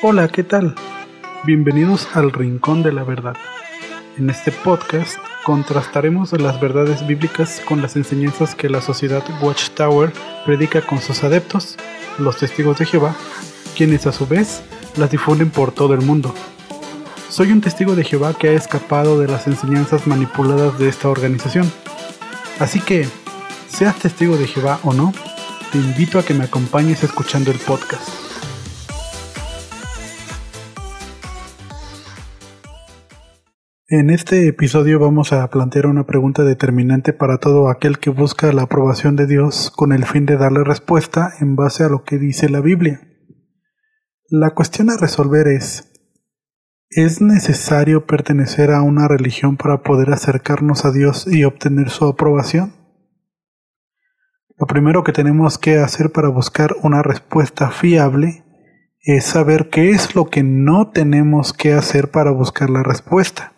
Hola, ¿qué tal? Bienvenidos al Rincón de la Verdad. En este podcast contrastaremos las verdades bíblicas con las enseñanzas que la sociedad Watchtower predica con sus adeptos, los testigos de Jehová, quienes a su vez las difunden por todo el mundo. Soy un testigo de Jehová que ha escapado de las enseñanzas manipuladas de esta organización. Así que, seas testigo de Jehová o no, te invito a que me acompañes escuchando el podcast. En este episodio vamos a plantear una pregunta determinante para todo aquel que busca la aprobación de Dios con el fin de darle respuesta en base a lo que dice la Biblia. La cuestión a resolver es, ¿es necesario pertenecer a una religión para poder acercarnos a Dios y obtener su aprobación? Lo primero que tenemos que hacer para buscar una respuesta fiable es saber qué es lo que no tenemos que hacer para buscar la respuesta.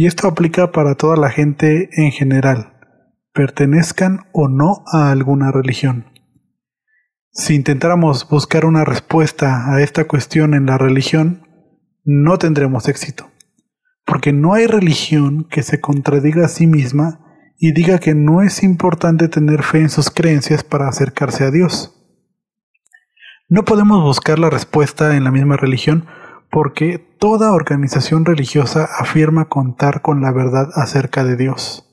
Y esto aplica para toda la gente en general, pertenezcan o no a alguna religión. Si intentáramos buscar una respuesta a esta cuestión en la religión, no tendremos éxito, porque no hay religión que se contradiga a sí misma y diga que no es importante tener fe en sus creencias para acercarse a Dios. No podemos buscar la respuesta en la misma religión porque toda organización religiosa afirma contar con la verdad acerca de Dios.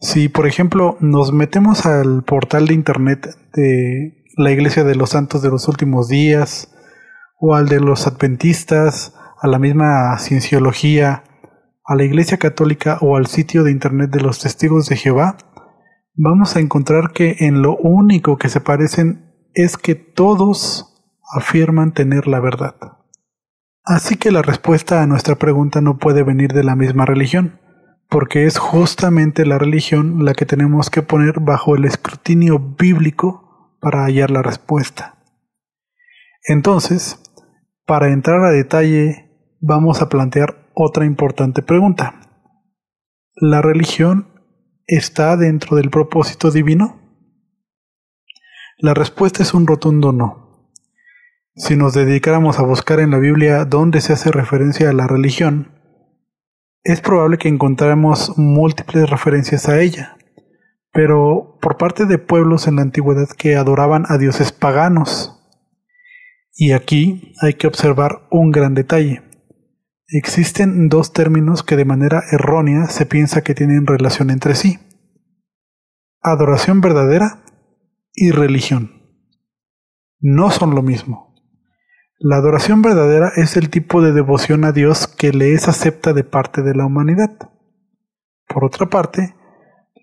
Si, por ejemplo, nos metemos al portal de Internet de la Iglesia de los Santos de los Últimos Días, o al de los Adventistas, a la misma Cienciología, a la Iglesia Católica o al sitio de Internet de los Testigos de Jehová, vamos a encontrar que en lo único que se parecen es que todos afirman tener la verdad. Así que la respuesta a nuestra pregunta no puede venir de la misma religión, porque es justamente la religión la que tenemos que poner bajo el escrutinio bíblico para hallar la respuesta. Entonces, para entrar a detalle, vamos a plantear otra importante pregunta. ¿La religión está dentro del propósito divino? La respuesta es un rotundo no. Si nos dedicáramos a buscar en la Biblia dónde se hace referencia a la religión, es probable que encontráramos múltiples referencias a ella, pero por parte de pueblos en la antigüedad que adoraban a dioses paganos. Y aquí hay que observar un gran detalle. Existen dos términos que de manera errónea se piensa que tienen relación entre sí. Adoración verdadera y religión. No son lo mismo. La adoración verdadera es el tipo de devoción a Dios que le es acepta de parte de la humanidad. Por otra parte,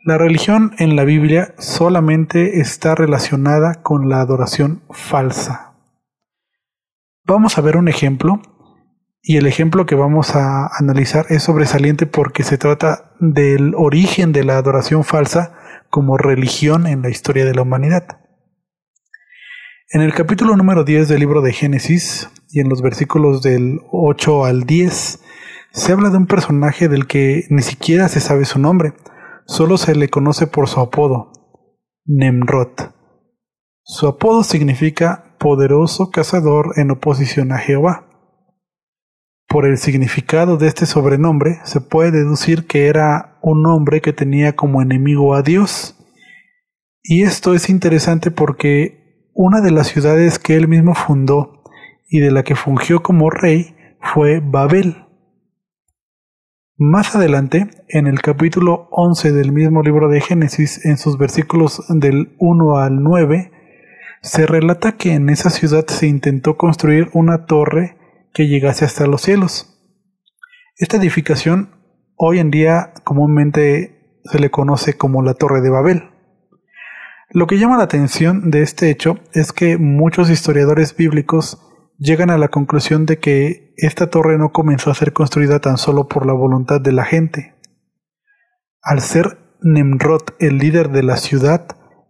la religión en la Biblia solamente está relacionada con la adoración falsa. Vamos a ver un ejemplo y el ejemplo que vamos a analizar es sobresaliente porque se trata del origen de la adoración falsa como religión en la historia de la humanidad. En el capítulo número 10 del libro de Génesis y en los versículos del 8 al 10 se habla de un personaje del que ni siquiera se sabe su nombre, solo se le conoce por su apodo, Nemrod. Su apodo significa poderoso cazador en oposición a Jehová. Por el significado de este sobrenombre se puede deducir que era un hombre que tenía como enemigo a Dios. Y esto es interesante porque una de las ciudades que él mismo fundó y de la que fungió como rey fue Babel. Más adelante, en el capítulo 11 del mismo libro de Génesis, en sus versículos del 1 al 9, se relata que en esa ciudad se intentó construir una torre que llegase hasta los cielos. Esta edificación hoy en día comúnmente se le conoce como la Torre de Babel. Lo que llama la atención de este hecho es que muchos historiadores bíblicos llegan a la conclusión de que esta torre no comenzó a ser construida tan solo por la voluntad de la gente. Al ser Nemrod el líder de la ciudad,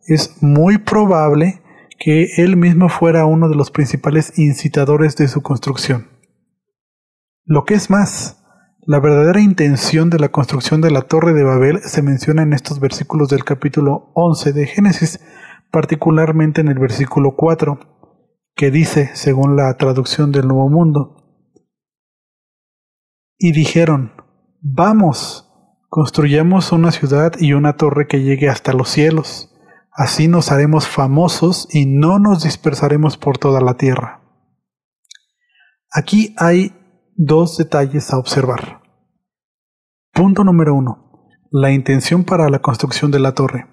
es muy probable que él mismo fuera uno de los principales incitadores de su construcción. Lo que es más, la verdadera intención de la construcción de la Torre de Babel se menciona en estos versículos del capítulo 11 de Génesis, particularmente en el versículo 4, que dice, según la traducción del Nuevo Mundo, y dijeron, vamos, construyamos una ciudad y una torre que llegue hasta los cielos, así nos haremos famosos y no nos dispersaremos por toda la tierra. Aquí hay dos detalles a observar. Punto número uno. La intención para la construcción de la torre.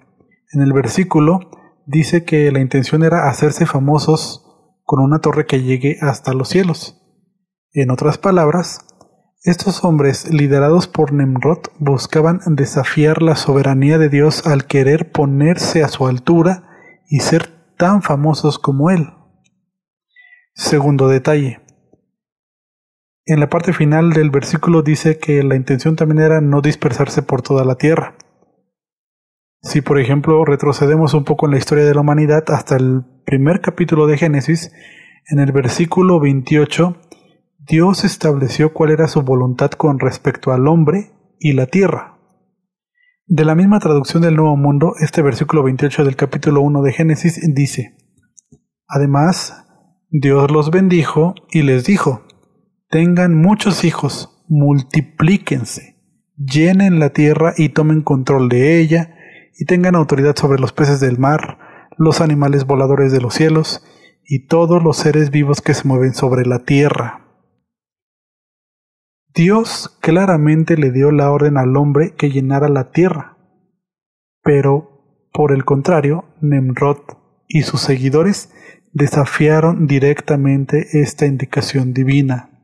En el versículo dice que la intención era hacerse famosos con una torre que llegue hasta los cielos. En otras palabras, estos hombres, liderados por Nemrod, buscaban desafiar la soberanía de Dios al querer ponerse a su altura y ser tan famosos como Él. Segundo detalle. En la parte final del versículo dice que la intención también era no dispersarse por toda la tierra. Si por ejemplo retrocedemos un poco en la historia de la humanidad hasta el primer capítulo de Génesis, en el versículo 28, Dios estableció cuál era su voluntad con respecto al hombre y la tierra. De la misma traducción del Nuevo Mundo, este versículo 28 del capítulo 1 de Génesis dice, Además, Dios los bendijo y les dijo, tengan muchos hijos, multiplíquense, llenen la tierra y tomen control de ella, y tengan autoridad sobre los peces del mar, los animales voladores de los cielos, y todos los seres vivos que se mueven sobre la tierra. Dios claramente le dio la orden al hombre que llenara la tierra, pero, por el contrario, Nemrod y sus seguidores desafiaron directamente esta indicación divina.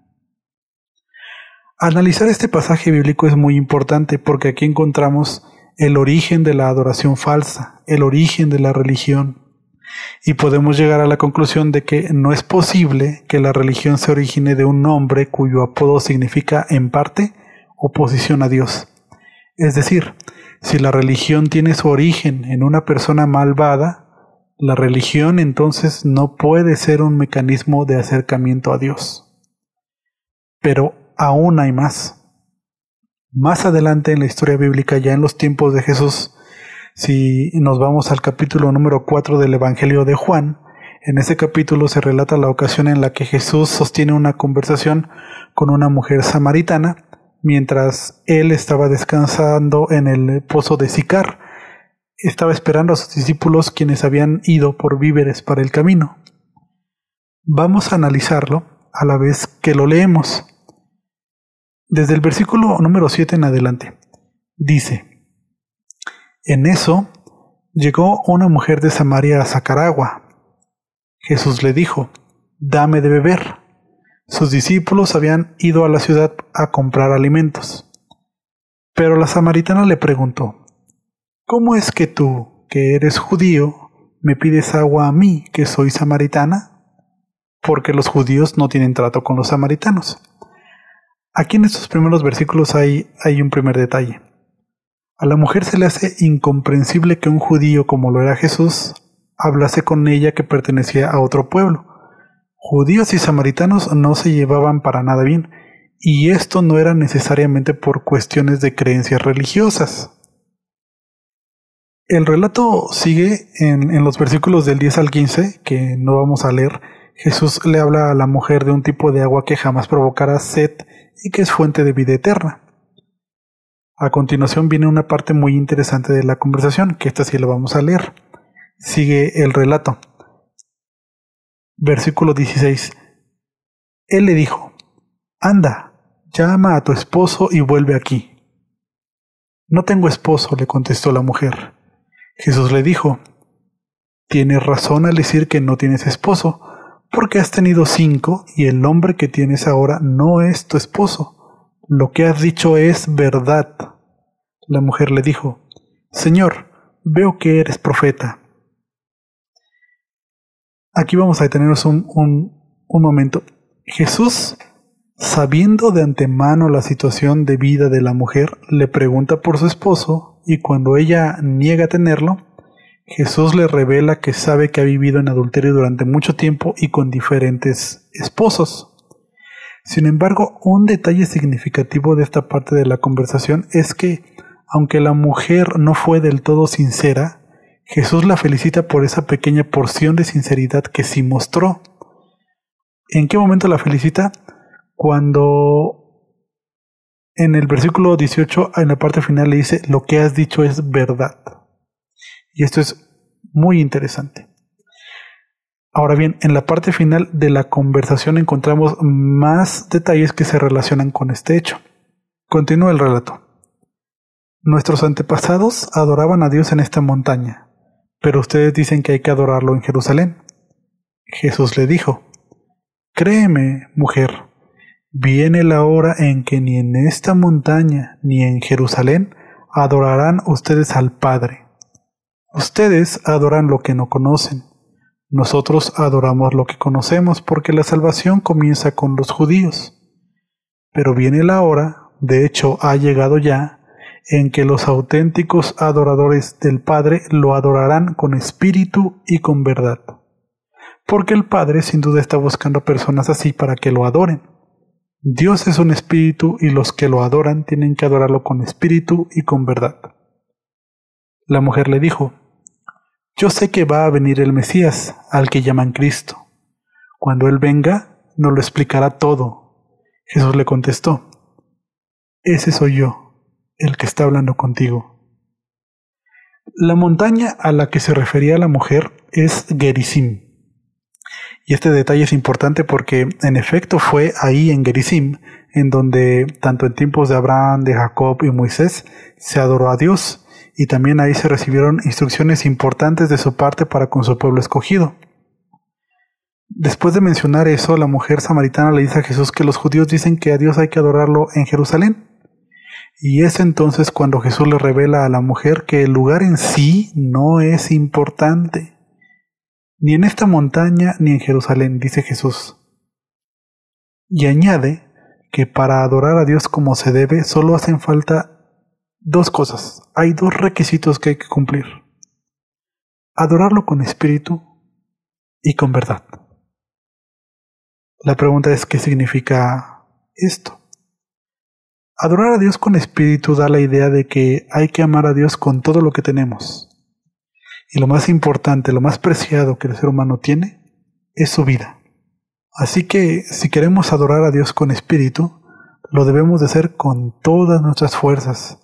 Analizar este pasaje bíblico es muy importante porque aquí encontramos el origen de la adoración falsa, el origen de la religión. Y podemos llegar a la conclusión de que no es posible que la religión se origine de un hombre cuyo apodo significa en parte oposición a Dios. Es decir, si la religión tiene su origen en una persona malvada, la religión entonces no puede ser un mecanismo de acercamiento a Dios. Pero aún hay más. Más adelante en la historia bíblica, ya en los tiempos de Jesús, si nos vamos al capítulo número 4 del Evangelio de Juan, en ese capítulo se relata la ocasión en la que Jesús sostiene una conversación con una mujer samaritana mientras él estaba descansando en el pozo de Sicar. Estaba esperando a sus discípulos quienes habían ido por víveres para el camino. Vamos a analizarlo a la vez que lo leemos. Desde el versículo número 7 en adelante, dice, En eso llegó una mujer de Samaria a sacar agua. Jesús le dijo, Dame de beber. Sus discípulos habían ido a la ciudad a comprar alimentos. Pero la samaritana le preguntó, ¿Cómo es que tú, que eres judío, me pides agua a mí, que soy samaritana? Porque los judíos no tienen trato con los samaritanos. Aquí en estos primeros versículos hay, hay un primer detalle. A la mujer se le hace incomprensible que un judío como lo era Jesús hablase con ella que pertenecía a otro pueblo. Judíos y samaritanos no se llevaban para nada bien, y esto no era necesariamente por cuestiones de creencias religiosas. El relato sigue en, en, los versículos del 10 al 15, que no vamos a leer. Jesús le habla a la mujer de un tipo de agua que jamás provocará sed y que es fuente de vida eterna. A continuación viene una parte muy interesante de la conversación, que esta sí la vamos a leer. Sigue el relato. Versículo 16. Él le dijo, Anda, llama a tu esposo y vuelve aquí. No tengo esposo, le contestó la mujer. Jesús le dijo, Tienes razón al decir que no tienes esposo, porque has tenido cinco y el hombre que tienes ahora no es tu esposo. Lo que has dicho es verdad. La mujer le dijo, Señor, veo que eres profeta. Aquí vamos a detenernos un, un, momento. Jesús, sabiendo de antemano la situación de vida de la mujer, le pregunta por su esposo y cuando ella niega tenerlo, Jesús le revela que sabe que ha vivido en adulterio durante mucho tiempo y con diferentes esposos. Sin embargo, un detalle significativo de esta parte de la conversación es que, aunque la mujer no fue del todo sincera, Jesús la felicita por esa pequeña porción de sinceridad que sí mostró. ¿En qué momento la felicita? Cuando en el versículo 18, en la parte final, le dice, lo que has dicho es verdad. Y esto es muy interesante. Ahora bien, en la parte final de la conversación encontramos más detalles que se relacionan con este hecho. Continúa el relato. Nuestros antepasados adoraban a Dios en esta montaña, pero ustedes dicen que hay que adorarlo en Jerusalén. Jesús le dijo, Créeme, mujer, viene la hora en que ni en esta montaña ni en Jerusalén adorarán ustedes al Padre. Ustedes adoran lo que no conocen nosotros adoramos lo que conocemos porque la salvación comienza con los judíos. Pero viene la hora, de hecho ha llegado ya, en que los auténticos adoradores del Padre lo adorarán con espíritu y con verdad. Porque el Padre sin duda está buscando personas así para que lo adoren. Dios es un espíritu y los que lo adoran tienen que adorarlo con espíritu y con verdad. La mujer le dijo, yo sé que va a venir el Mesías, al que llaman Cristo. Cuando Él venga, nos lo explicará todo. Jesús le contestó, Ese soy yo, el que está hablando contigo. La montaña a la que se refería la mujer es Gerizim. Y este detalle es importante porque en efecto fue ahí en Gerizim en donde tanto en tiempos de Abraham, de Jacob y Moisés se adoró a Dios y también ahí se recibieron instrucciones importantes de su parte para con su pueblo escogido. Después de mencionar eso, la mujer samaritana le dice a Jesús que los judíos dicen que a Dios hay que adorarlo en Jerusalén. Y es entonces cuando Jesús le revela a la mujer que el lugar en sí no es importante. Ni en esta montaña ni en Jerusalén, dice Jesús. Y añade que para adorar a Dios como se debe solo hacen falta dos cosas. Hay dos requisitos que hay que cumplir. Adorarlo con espíritu y con verdad. La pregunta es qué significa esto. Adorar a Dios con espíritu da la idea de que hay que amar a Dios con todo lo que tenemos. Y lo más importante, lo más preciado que el ser humano tiene, es su vida. Así que si queremos adorar a Dios con espíritu, lo debemos de hacer con todas nuestras fuerzas,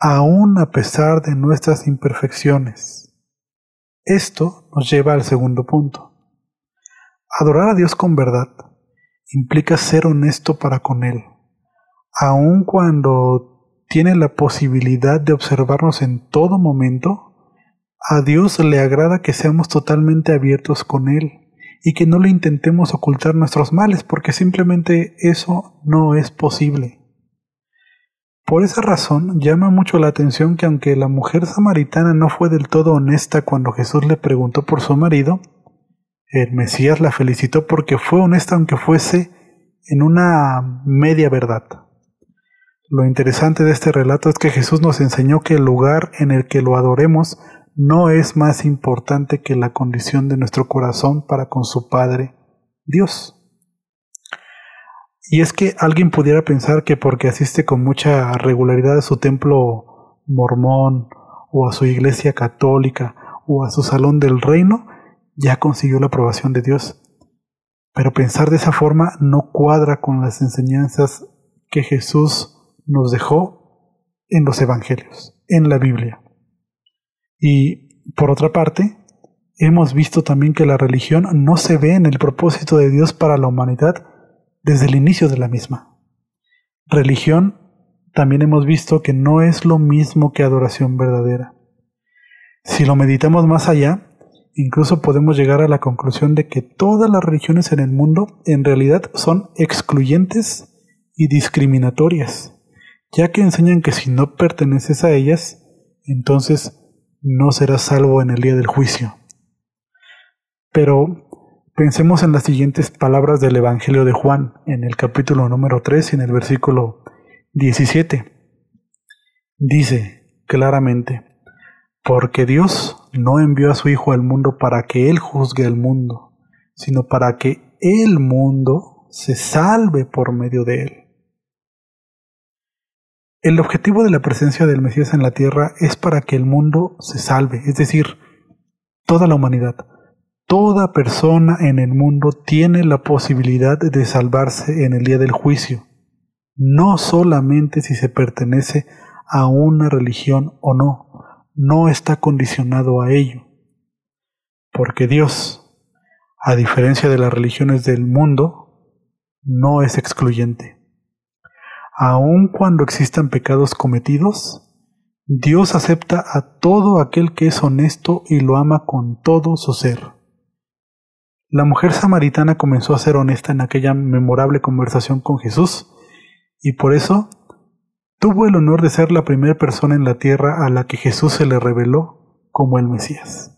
aún a pesar de nuestras imperfecciones. Esto nos lleva al segundo punto. Adorar a Dios con verdad implica ser honesto para con Él, aun cuando tiene la posibilidad de observarnos en todo momento, a Dios le agrada que seamos totalmente abiertos con Él y que no le intentemos ocultar nuestros males, porque simplemente eso no es posible. Por esa razón llama mucho la atención que aunque la mujer samaritana no fue del todo honesta cuando Jesús le preguntó por su marido, el Mesías la felicitó porque fue honesta aunque fuese en una media verdad. Lo interesante de este relato es que Jesús nos enseñó que el lugar en el que lo adoremos no es más importante que la condición de nuestro corazón para con su Padre, Dios. Y es que alguien pudiera pensar que porque asiste con mucha regularidad a su templo mormón o a su iglesia católica o a su salón del reino, ya consiguió la aprobación de Dios. Pero pensar de esa forma no cuadra con las enseñanzas que Jesús nos dejó en los Evangelios, en la Biblia. Y por otra parte, hemos visto también que la religión no se ve en el propósito de Dios para la humanidad, desde el inicio de la misma. Religión también hemos visto que no es lo mismo que adoración verdadera. Si lo meditamos más allá, incluso podemos llegar a la conclusión de que todas las religiones en el mundo en realidad son excluyentes y discriminatorias, ya que enseñan que si no perteneces a ellas, entonces no serás salvo en el día del juicio. Pero Pensemos en las siguientes palabras del Evangelio de Juan, en el capítulo número 3 y en el versículo 17. Dice claramente, porque Dios no envió a su Hijo al mundo para que Él juzgue al mundo, sino para que el mundo se salve por medio de Él. El objetivo de la presencia del Mesías en la tierra es para que el mundo se salve, es decir, toda la humanidad Toda persona en el mundo tiene la posibilidad de salvarse en el día del juicio, no solamente si se pertenece a una religión o no, no está condicionado a ello. Porque Dios, a diferencia de las religiones del mundo, no es excluyente. Aun cuando existan pecados cometidos, Dios acepta a todo aquel que es honesto y lo ama con todo su ser. La mujer samaritana comenzó a ser honesta en aquella memorable conversación con Jesús y por eso tuvo el honor de ser la primera persona en la tierra a la que Jesús se le reveló como el Mesías.